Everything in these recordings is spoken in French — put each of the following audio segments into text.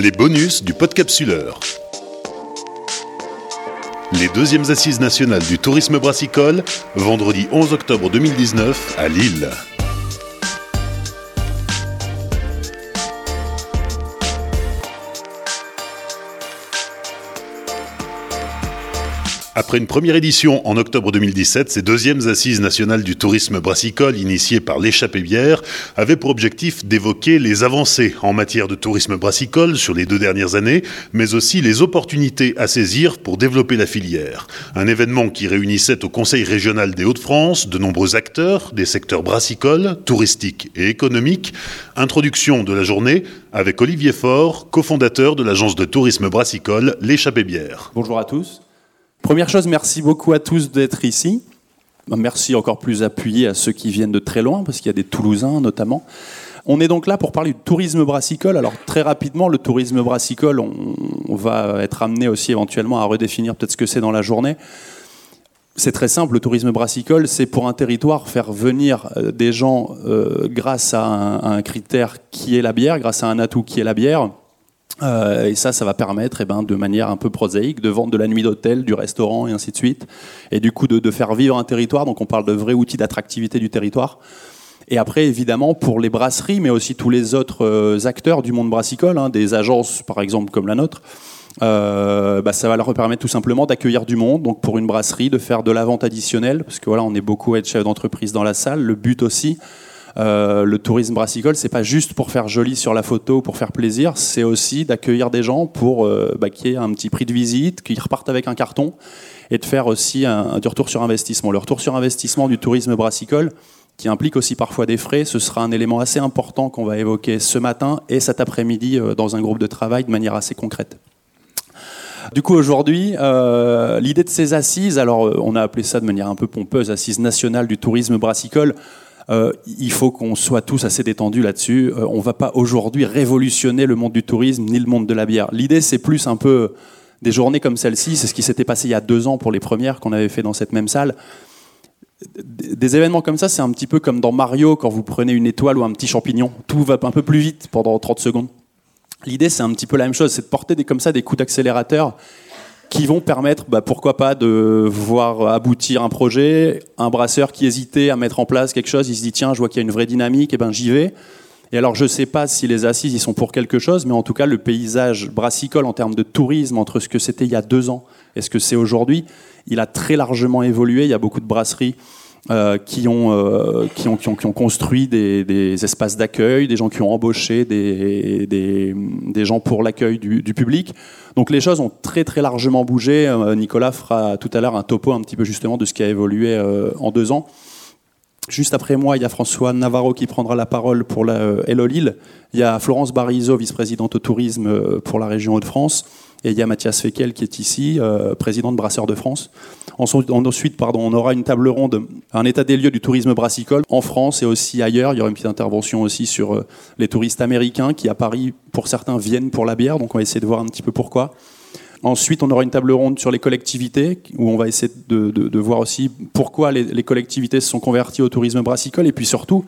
Les bonus du podcapsuleur. Les deuxièmes assises nationales du tourisme brassicole, vendredi 11 octobre 2019 à Lille. Après une première édition en octobre 2017, ces deuxièmes assises nationales du tourisme brassicole initiées par l'échappée bière avaient pour objectif d'évoquer les avancées en matière de tourisme brassicole sur les deux dernières années, mais aussi les opportunités à saisir pour développer la filière. Un événement qui réunissait au Conseil régional des Hauts-de-France de nombreux acteurs des secteurs brassicoles, touristiques et économiques. Introduction de la journée avec Olivier Faure, cofondateur de l'agence de tourisme brassicole L'échappée bière. Bonjour à tous. Première chose, merci beaucoup à tous d'être ici. Merci encore plus appuyé à ceux qui viennent de très loin, parce qu'il y a des Toulousains notamment. On est donc là pour parler du tourisme brassicole. Alors très rapidement, le tourisme brassicole, on, va être amené aussi éventuellement à redéfinir peut-être ce que c'est dans la journée. C'est très simple, le tourisme brassicole, c'est pour un territoire faire venir euh, des gens euh, grâce à un, critère qui est la bière, grâce à un atout qui est la bière, euh, et ça, ça va permettre, eh ben, de manière un peu prosaïque, de vendre de la nuit d'hôtel, du restaurant et ainsi de suite, et du coup de, faire vivre un territoire. Donc on parle de vrais outils d'attractivité du territoire. Et après, évidemment, pour les brasseries, mais aussi tous les autres euh, acteurs du monde brassicole, hein, des agences par exemple comme la nôtre, euh, bah, ça va leur permettre tout simplement d'accueillir du monde. Donc pour une brasserie, de faire de la vente additionnelle, parce que voilà, on est beaucoup à être chef d'entreprise dans la salle. Le but aussi, euh, le tourisme brassicole, c'est pas juste pour faire joli sur la photo, pour faire plaisir, c'est aussi d'accueillir des gens pour euh, bah, qu'il y ait un petit prix de visite, qu'ils repartent avec un carton, et de faire aussi un, du retour sur investissement. Le retour sur investissement du tourisme brassicole, qui implique aussi parfois des frais, ce sera un élément assez important qu'on va évoquer ce matin et cet après-midi euh, dans un groupe de travail de manière assez concrète. Du coup, aujourd'hui, l'idée de ces assises, alors on a appelé ça de manière un peu pompeuse, assises nationales du tourisme brassicole, euh, il faut qu'on soit tous assez détendus là-dessus. Euh, on ne va pas aujourd'hui révolutionner le monde du tourisme ni le monde de la bière. L'idée, c'est plus un peu des journées comme celle-ci. C'est ce qui s'était passé il y a deux ans pour les premières qu'on avait fait dans cette même salle. Des événements comme ça, c'est un petit peu comme dans Mario quand vous prenez une étoile ou un petit champignon. Tout va un peu plus vite pendant 30 secondes. L'idée, c'est un petit peu la même chose, c'est de porter comme ça des coups d'accélérateur qui vont permettre, bah, pourquoi pas, de voir aboutir un projet. Un brasseur qui hésitait à mettre en place quelque chose, il se dit tiens, je vois qu'il y a une vraie dynamique, et ben j'y vais. Et alors je ne sais pas si les assises y sont pour quelque chose, mais en tout cas le paysage brassicole en termes de tourisme entre ce que c'était il y a deux ans et ce que c'est aujourd'hui, il a très largement évolué. Il y a beaucoup de brasseries euh, qui, ont, euh, qui, ont, qui, ont, qui, ont, construit des, des espaces d'accueil, des gens qui ont embauché des, des, des gens pour l'accueil du, du, public. Donc les choses ont très très largement bougé. Euh, Nicolas fera tout à l'heure un topo un petit peu justement de ce qui a évolué en deux ans. Juste après moi, il y a François Navarro qui prendra la parole pour la Hello Lille. Il y a Florence Barizo, vice-présidente au tourisme pour la région Hauts-de-France. Et il y a Mathias Fekel qui est ici, président de Brasseurs de France. Ensuite, pardon, on aura une table ronde, un état des lieux du tourisme brassicole en France et aussi ailleurs. Il y aura une petite intervention aussi sur euh, les touristes américains qui, à Paris, pour certains, viennent pour la bière. Donc, on va essayer de voir un petit peu pourquoi. Ensuite, on aura une table ronde sur les collectivités, où on va essayer de, voir aussi pourquoi les, collectivités se sont converties au tourisme brassicole, et puis surtout,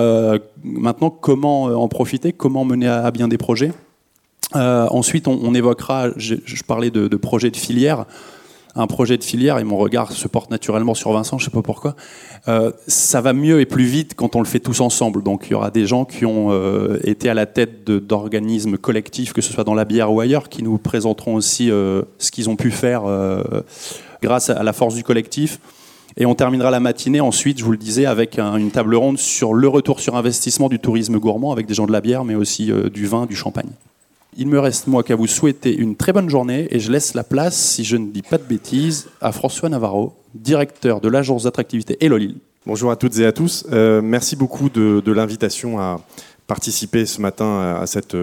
euh, maintenant, comment en profiter, comment mener à, bien des projets. Euh, ensuite, on, évoquera, je, je parlais de, de projets de filière, un projet de filière, et mon regard se porte naturellement sur Vincent, je ne sais pas pourquoi, euh, ça va mieux et plus vite quand on le fait tous ensemble. Donc il y aura des gens qui ont euh, été à la tête d'organismes collectifs, que ce soit dans la bière ou ailleurs, qui nous présenteront aussi euh, ce qu'ils ont pu faire grâce à la force du collectif. Et on terminera la matinée ensuite, je vous le disais, avec une table ronde sur le retour sur investissement du tourisme gourmand, avec des gens de la bière, mais aussi du vin, du champagne. Il me reste, moi, qu'à vous souhaiter une très bonne journée et je laisse la place, si je ne dis pas de bêtises, à François Navarro, directeur de l'agence d'attractivité Elolil. Bonjour à toutes et à tous. Euh, merci beaucoup de, l'invitation à participer ce matin à, cette,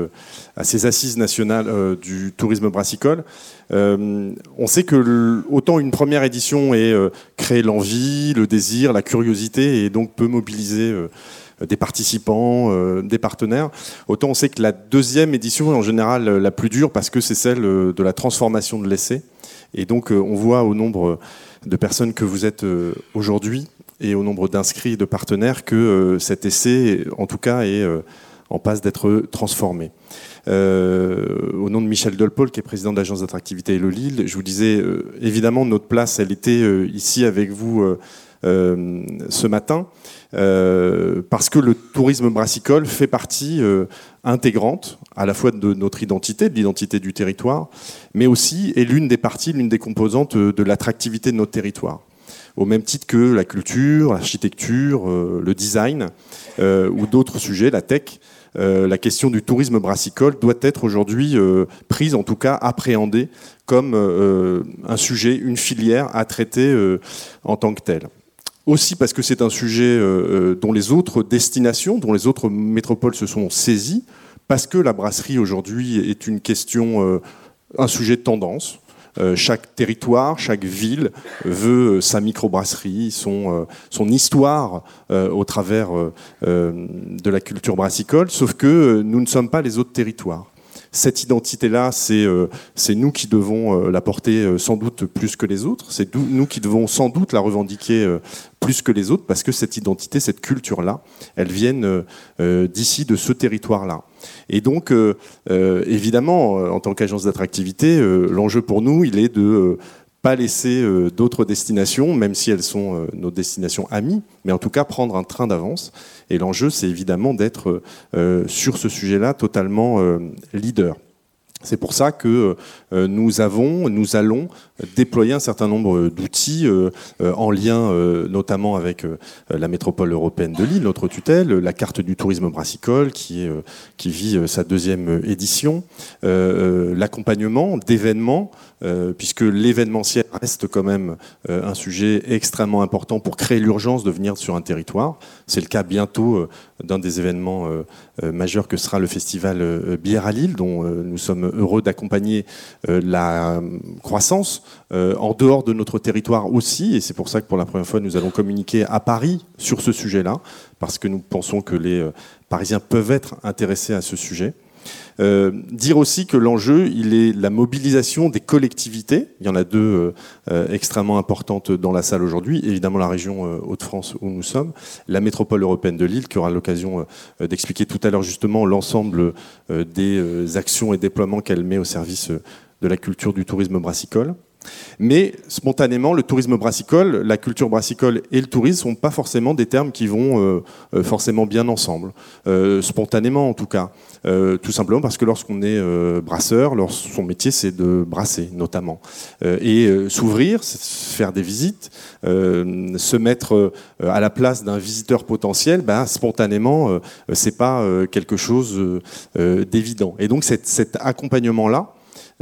à ces assises nationales euh, du tourisme brassicole. Euh, on sait que autant une première édition est créer l'envie, le désir, la curiosité et donc peut mobiliser euh, des participants, euh, des partenaires. Autant on sait que la deuxième édition est en général euh, la plus dure parce que c'est celle de la transformation de l'essai. Et donc on voit au nombre de personnes que vous êtes aujourd'hui et au nombre d'inscrits de partenaires que cet essai, en tout cas, est en passe d'être transformé. au nom de Michel Dolpol, qui est président de l'agence d'attractivité Hello Lille, je vous disais, évidemment, notre place, elle était ici avec vous ce matin. Euh, parce que le tourisme brassicole fait partie euh, intégrante à la fois de notre identité, de l'identité du territoire, mais aussi est l'une des parties, l'une des composantes euh, de l'attractivité de notre territoire. Au même titre que la culture, l'architecture, le design ou d'autres sujets, la tech, la question du tourisme brassicole doit être aujourd'hui prise, en tout cas appréhendée comme un sujet, une filière à traiter en tant que telle aussi parce que c'est un sujet euh, euh, dont les autres destinations, dont les autres métropoles se sont saisies, parce que la brasserie aujourd'hui est une question, euh, un sujet de tendance. chaque territoire, chaque ville veut sa microbrasserie, son, son histoire au travers de la culture brassicole, sauf que nous ne sommes pas les autres territoires cette identité-là, c'est euh, nous qui devons euh, la porter euh, sans doute plus que les autres. C'est nous qui devons sans doute la revendiquer plus que les autres, parce que cette identité, cette culture-là, elles viennent d'ici, de ce territoire-là. Et donc, évidemment, en tant qu'agence d'attractivité, l'enjeu pour nous, il est de pas laisser euh, d'autres destinations, même si elles sont euh, nos destinations amies, mais en tout cas prendre un train d'avance. Et l'enjeu, c'est évidemment d'être euh, sur ce sujet-là totalement leader. C'est pour ça que euh, nous avons, nous allons déployer un certain nombre d'outils euh, euh, en lien notamment avec la métropole européenne de Lille, notre tutelle, la carte du tourisme brassicole qui, qui vit sa deuxième édition, l'accompagnement d'événements, puisque l'événementiel reste quand même un sujet extrêmement important pour créer l'urgence de venir sur un territoire. C'est le cas bientôt d'un des événements majeurs que sera le festival Bière à Lille, dont nous sommes heureux d'accompagner euh, la croissance euh, en dehors de notre territoire aussi. Et c'est pour ça que pour la première fois, nous allons communiquer à Paris sur ce sujet-là, parce que nous pensons que les euh, Parisiens peuvent être intéressés à ce sujet. Euh, dire aussi que l'enjeu, il est la mobilisation des collectivités. Il y en a deux euh, euh, extrêmement importantes dans la salle aujourd'hui. Évidemment, la région Hauts-de-France où nous sommes, la métropole européenne de Lille, qui aura l'occasion d'expliquer tout à l'heure justement l'ensemble des actions et déploiements qu'elle met au service de la culture du tourisme brassicole. Mais spontanément, le tourisme brassicole, la culture brassicole et le tourisme sont pas forcément des termes qui vont euh, euh, forcément bien ensemble. Euh, spontanément, en tout cas. tout simplement parce que lorsqu'on est brasseur, son métier c'est de brasser, notamment. et s'ouvrir, faire des visites, se mettre à la place d'un visiteur potentiel, bah, spontanément, c'est pas quelque chose d'évident. Et donc cet accompagnement-là,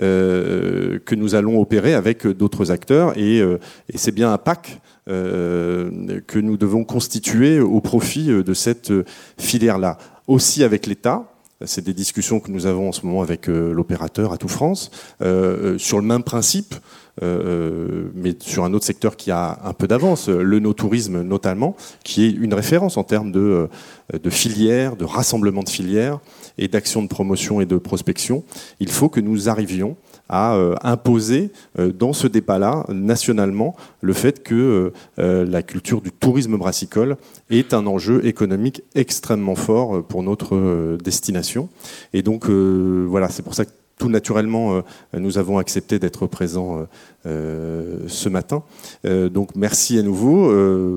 euh, que nous allons opérer avec d'autres acteurs. Et, euh, c'est bien un pack euh, que nous devons constituer au profit de cette filière-là. Aussi avec l'État, c'est des discussions que nous avons en ce moment avec l'opérateur à tout France, sur le même principe, mais sur un autre secteur qui a un peu d'avance, le no-tourisme notamment, qui est une référence en termes de, de filières, de rassemblement de filières et d'actions de promotion et de prospection. Il faut que nous arrivions à euh, imposer euh, dans ce débat-là, nationalement, le fait que euh, la culture du tourisme brassicole est un enjeu économique extrêmement fort pour notre destination. Et donc, voilà, c'est pour ça que tout naturellement, nous avons accepté d'être présents ce matin. donc merci à nouveau,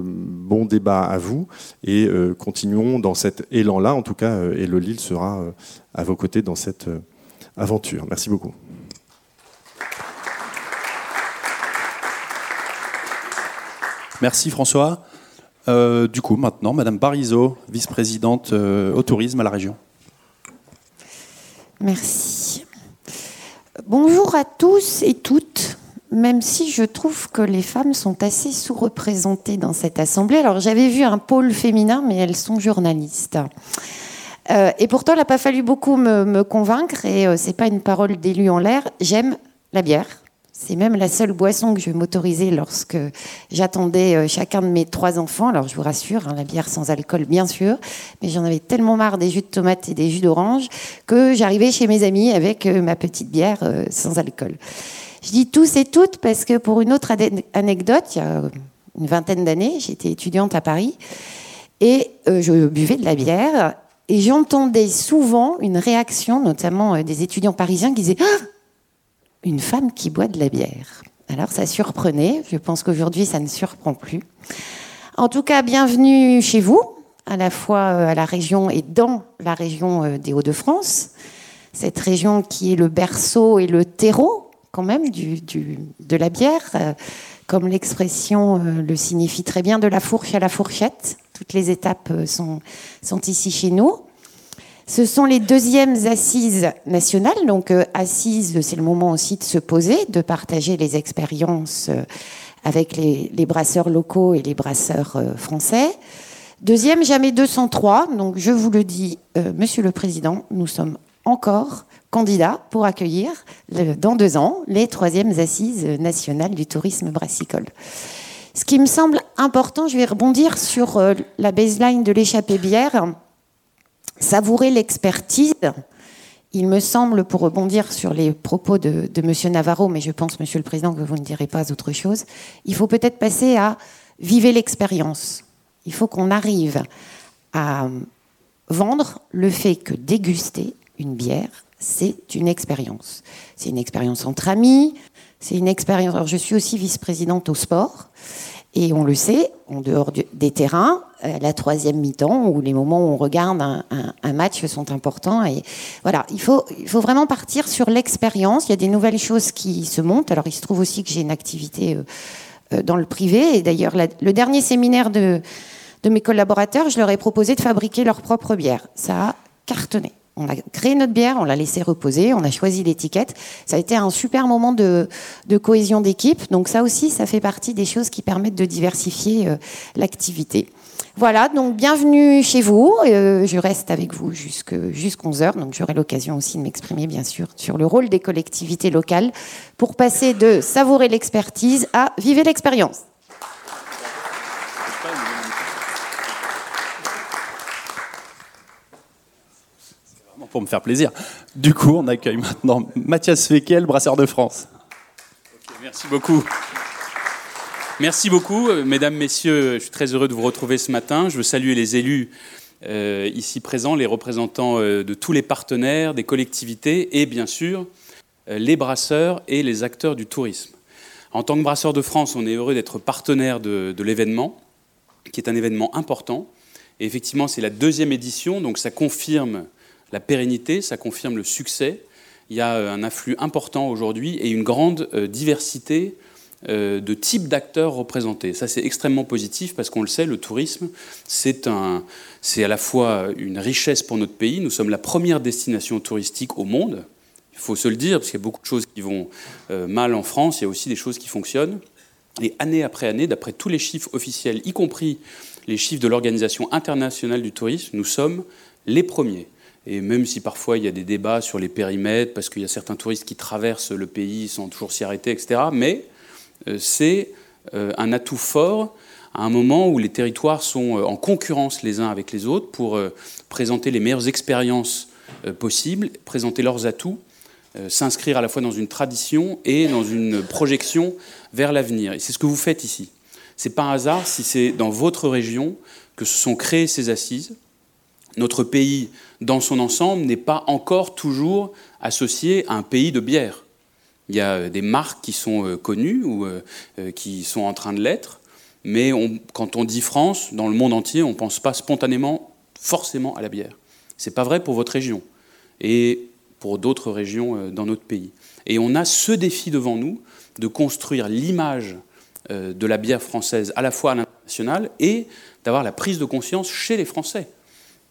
bon débat à vous et continuons dans cet élan-là. En tout cas, et le Lille sera à vos côtés dans cette aventure. Merci beaucoup. Merci François. Euh, du coup, maintenant, Madame Barizo, vice-présidente euh, au tourisme à la région. Merci. Bonjour à tous et toutes, même si je trouve que les femmes sont assez sous-représentées dans cette assemblée. Alors j'avais vu un pôle féminin, mais elles sont journalistes. Euh, et pourtant, il n'a pas fallu beaucoup me, convaincre, et c'est pas une parole d'élu en l'air. J'aime la bière. C'est même la seule boisson que je vais m'autoriser lorsque j'attendais euh, chacun de mes trois enfants. Alors je vous rassure, hein, la bière sans alcool bien sûr, mais j'en avais tellement marre des jus de tomates et des jus d'orange que j'arrivais chez mes amis avec euh, ma petite bière euh, sans alcool. Je dis tous et toutes parce que pour une autre anecdote, il y a une vingtaine d'années, j'étais étudiante à Paris et je buvais de la bière Et j'entendais souvent une réaction, notamment des étudiants parisiens, qui disaient ah Une femme qui boit de la bière. Alors ça surprenait, je pense qu'aujourd'hui ça ne surprend plus. En tout cas, bienvenue chez vous, à la fois à la région et dans la région des Hauts-de-France, cette région qui est le berceau et le terreau quand même de la bière comme l'expression euh, le signifie très bien, de la fourche à la fourchette. Toutes les étapes euh, sont, sont ici chez nous. Ce sont les deuxièmes assises nationales. Donc, euh, assises, c'est le moment aussi de se poser, de partager les expériences avec les, brasseurs locaux et les brasseurs français. Deuxième, jamais 203. Donc, je vous le dis, Monsieur le Président, nous sommes encore candidat pour accueillir dans deux ans les troisièmes assises nationales du tourisme brassicole. Ce qui me semble important, je vais rebondir sur euh, la baseline de l'échappée bière, savourer l'expertise. Il me semble, pour rebondir sur les propos de, de M. Navarro, mais je pense, Monsieur le Président, que vous ne direz pas autre chose, il faut peut-être passer à vivre l'expérience. Il faut qu'on arrive à vendre le fait que déguster une bière, c'est une expérience. C'est une expérience entre amis, c'est une expérience. Alors, je suis aussi vice-présidente au sport, et on le sait, en dehors des terrains, euh, la troisième mi-temps, où les moments où on regarde un, match sont importants. Et voilà, il faut, il faut vraiment partir sur l'expérience. Il y a des nouvelles choses qui se montent. Alors, il se trouve aussi que j'ai une activité euh, euh, dans le privé. Et d'ailleurs, le dernier séminaire de, de mes collaborateurs, je leur ai proposé de fabriquer leur propre bière. Ça a cartonné. On a créé notre bière, on l'a laissé reposer, on a choisi l'étiquette. Ça a été un super moment de, cohésion d'équipe. Donc ça aussi, ça fait partie des choses qui permettent de diversifier l'activité. Voilà, donc bienvenue chez vous. Euh, je reste avec vous jusqu'à 11h, donc j'aurai l'occasion aussi de m'exprimer bien sûr sur le rôle des collectivités locales pour passer de savourer l'expertise à vivre l'expérience. pour me faire plaisir. Du coup, on accueille maintenant Mathias Fekel, brasseur de France. merci beaucoup. Merci beaucoup, euh, mesdames, messieurs. Je suis très heureux de vous retrouver ce matin. Je veux saluer les élus euh, ici présents, les représentants euh, de tous les partenaires, des collectivités et bien sûr les brasseurs et les acteurs du tourisme. En tant que brasseur de France, on est heureux d'être partenaire de, l'événement, qui est un événement important. Et effectivement, c'est la deuxième édition, donc ça confirme la pérennité, ça confirme le succès. Il y a un afflux important aujourd'hui et une grande diversité de types d'acteurs représentés. Ça, c'est extrêmement positif parce qu'on le sait, le tourisme, c'est à la fois une richesse pour notre pays. Nous sommes la première destination touristique au monde. Il faut se le dire, parce qu'il y a beaucoup de choses qui vont mal en France, il y a aussi des choses qui fonctionnent. Et année après année, d'après tous les chiffres officiels, y compris les chiffres de l'Organisation internationale du tourisme, nous sommes les premiers. Et même si parfois il y a des débats sur les périmètres, parce qu'il y a certains touristes qui traversent le pays sans toujours s'y arrêter, etc., mais euh, c'est euh, un atout fort à un moment où les territoires sont euh, en concurrence les uns avec les autres pour présenter les meilleures expériences possibles, présenter leurs atouts, s'inscrire à la fois dans une tradition et dans une projection vers l'avenir. Et c'est ce que vous faites ici. C'est pas un hasard si c'est dans votre région que se sont créées ces assises notre pays dans son ensemble n'est pas encore toujours associé à un pays de bière. Il y a des marques qui sont euh, connues ou euh, euh, qui sont en train de l'être, mais quand on dit France, dans le monde entier, on ne pense pas spontanément forcément à la bière. Ce n'est pas vrai pour votre région et pour d'autres régions dans notre pays. Et on a ce défi devant nous de construire l'image de la bière française à la fois à l'international et d'avoir la prise de conscience chez les Français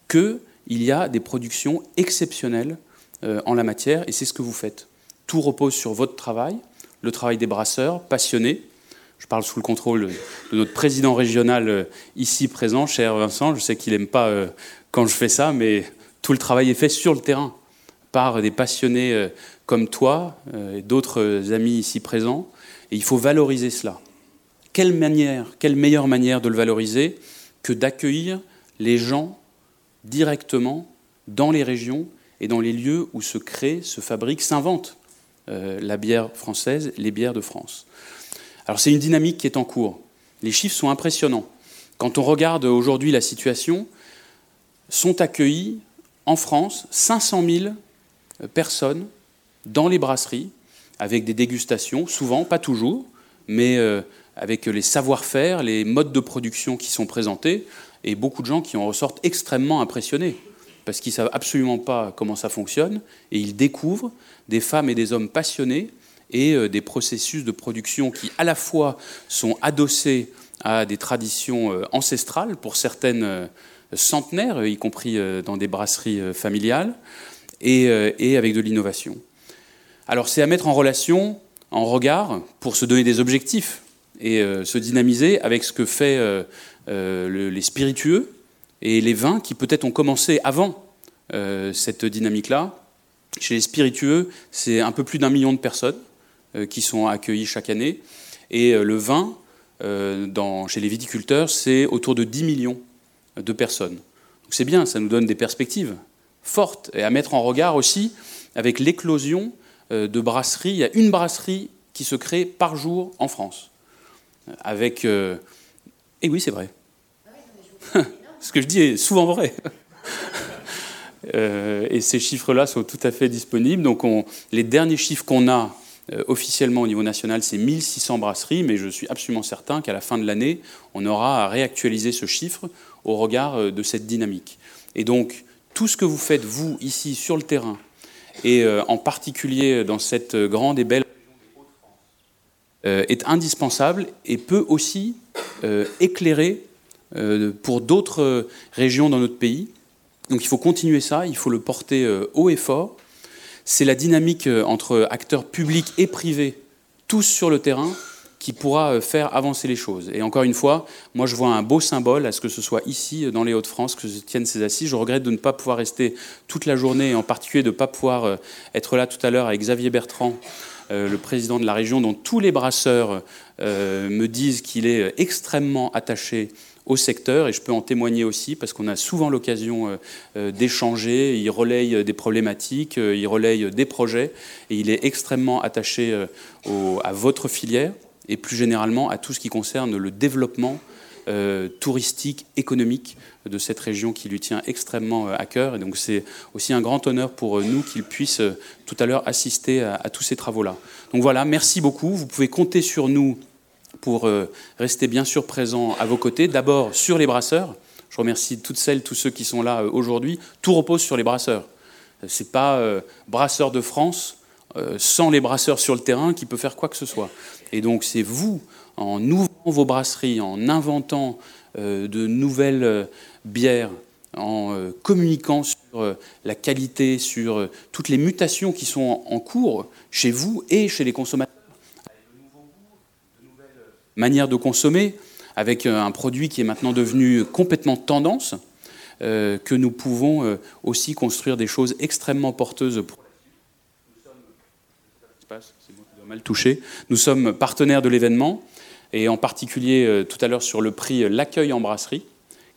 qu'il y a des productions exceptionnelles euh, en la matière, et c'est ce que vous faites. Tout repose sur votre travail, le travail des brasseurs, passionnés. Je parle sous le contrôle de notre président régional euh, ici présent, cher Vincent. Je sais qu'il n'aime pas euh, quand je fais ça, mais tout le travail est fait sur le terrain par des passionnés comme toi et d'autres amis ici présents. Et il faut valoriser cela. Quelle manière, quelle meilleure manière de le valoriser que d'accueillir les gens directement dans les régions et dans les lieux où se crée, se fabrique, s'invente euh, la bière française, les bières de France. Alors c'est une dynamique qui est en cours. Les chiffres sont impressionnants. Quand on regarde aujourd'hui la situation, sont accueillis en France 500 000 personnes dans les brasseries avec des dégustations, souvent, pas toujours, mais euh, avec les savoir-faire, les modes de production qui sont présentés, et beaucoup de gens qui en ressortent extrêmement impressionnés, parce qu'ils ne savent absolument pas comment ça fonctionne, et ils découvrent des femmes et des hommes passionnés, et euh, des processus de production qui, à la fois, sont adossés à des traditions euh, ancestrales, pour certaines centenaires, y compris dans des brasseries familiales, et, avec de l'innovation. Alors c'est à mettre en relation, en regard, pour se donner des objectifs et euh, se dynamiser avec ce que fait euh, euh, les spiritueux et les vins qui peut-être ont commencé avant cette dynamique-là. Chez les spiritueux, c'est un peu plus d'un million de personnes qui sont accueillies chaque année. Et le vin, chez les viticulteurs, c'est autour de 10 millions de personnes. Donc c'est bien, ça nous donne des perspectives fortes et à mettre en regard aussi avec l'éclosion euh, de brasseries. Il y a une brasserie qui se crée par jour en France. Avec. Euh, et oui, c'est vrai. Ce que je dis est souvent vrai. Euh, et ces chiffres-là sont tout à fait disponibles. Donc, les derniers chiffres qu'on a officiellement au niveau national, c'est 1600 brasseries, mais je suis absolument certain qu'à la fin de l'année, on aura à réactualiser ce chiffre au regard de cette dynamique. Et donc, tout ce que vous faites, vous, ici, sur le terrain, et euh, en particulier dans cette grande et belle euh, est indispensable et peut aussi euh, éclairer pour d'autres régions dans notre pays. Donc il faut continuer ça, il faut le porter haut et fort. C'est la dynamique entre acteurs publics et privés, tous sur le terrain, qui pourra euh, faire avancer les choses. Et encore une fois, moi je vois un beau symbole à ce que ce soit ici, dans les Hauts-de-France, que se tiennent ces assises. Je regrette de ne pas pouvoir rester toute la journée, et en particulier de ne pas pouvoir euh, être là tout à l'heure avec Xavier Bertrand, euh, le président de la région, dont tous les brasseurs me disent qu'il est extrêmement attaché au secteur, et je peux en témoigner aussi parce qu'on a souvent l'occasion d'échanger, il relaye des problématiques, il relaye des projets, et il est extrêmement attaché à votre filière et plus généralement à tout ce qui concerne le développement euh, touristique, économique de cette région qui lui tient extrêmement euh, à cœur. Et donc c'est aussi un grand honneur pour euh, nous qu'il puisse tout à l'heure assister à, tous ces travaux-là. Donc voilà, merci beaucoup. Vous pouvez compter sur nous pour rester bien sûr présents à vos côtés. D'abord sur les brasseurs. Je remercie toutes celles, tous ceux qui sont là aujourd'hui. Tout repose sur les brasseurs. C'est pas brasseur de France sans les brasseurs sur le terrain qui peut faire quoi que ce soit. Et donc c'est vous, en ouvrant vos brasseries, en inventant euh, de nouvelles euh, bières, en euh, communiquant sur la qualité, sur toutes les mutations qui sont en cours chez vous et chez les consommateurs, avec de nouveaux goûts, de manières de consommer, avec un produit qui est maintenant devenu complètement tendance, que nous pouvons aussi construire des choses extrêmement porteuses pour mal touché. Nous sommes partenaires de l'événement et en particulier euh, tout à l'heure sur le prix L'accueil en brasserie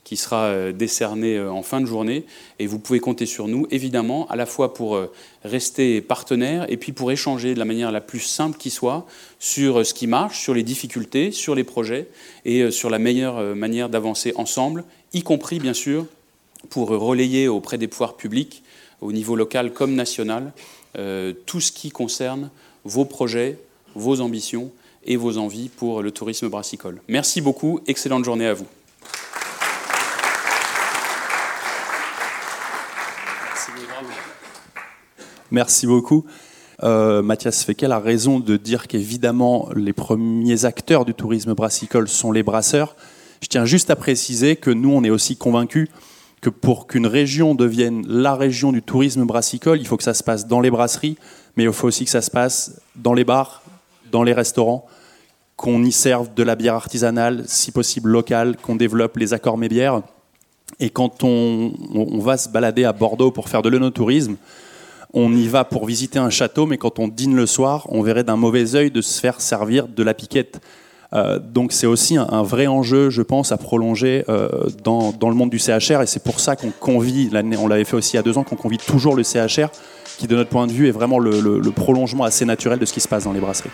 qui sera euh, décerné euh, en fin de journée. Et vous pouvez compter sur nous, évidemment, à la fois pour rester partenaires et puis pour échanger de la manière la plus simple qui soit sur ce qui marche, sur les difficultés, sur les projets et sur la meilleure manière d'avancer ensemble, y compris, bien sûr, pour relayer auprès des pouvoirs publics, au niveau local comme national, tout ce qui concerne vos projets, vos ambitions et vos envies pour le tourisme brassicole. Merci beaucoup, excellente journée à vous. Merci beaucoup. Euh, Mathias Fekel a raison de dire qu'évidemment, les premiers acteurs du tourisme brassicole sont les brasseurs. Je tiens juste à préciser que nous, on est aussi convaincus que pour qu'une région devienne la région du tourisme brassicole, il faut que ça se passe dans les brasseries, mais il faut aussi que ça se passe dans les bars, dans les restaurants, qu'on y serve de la bière artisanale, si possible locale, qu'on développe les accords mébières. Et quand on, va se balader à Bordeaux pour faire de l'œnotourisme, on y va pour visiter un château, mais quand on dîne le soir, on verrait d'un mauvais œil de se faire servir de la piquette. Euh, donc c'est aussi un, vrai enjeu, je pense, à prolonger euh, dans, le monde du CHR, et c'est pour ça qu'on convie, on l'avait fait aussi il y a deux ans, qu'on convie toujours le CHR, qui de notre point de vue est vraiment le prolongement assez naturel de ce qui se passe dans les brasseries.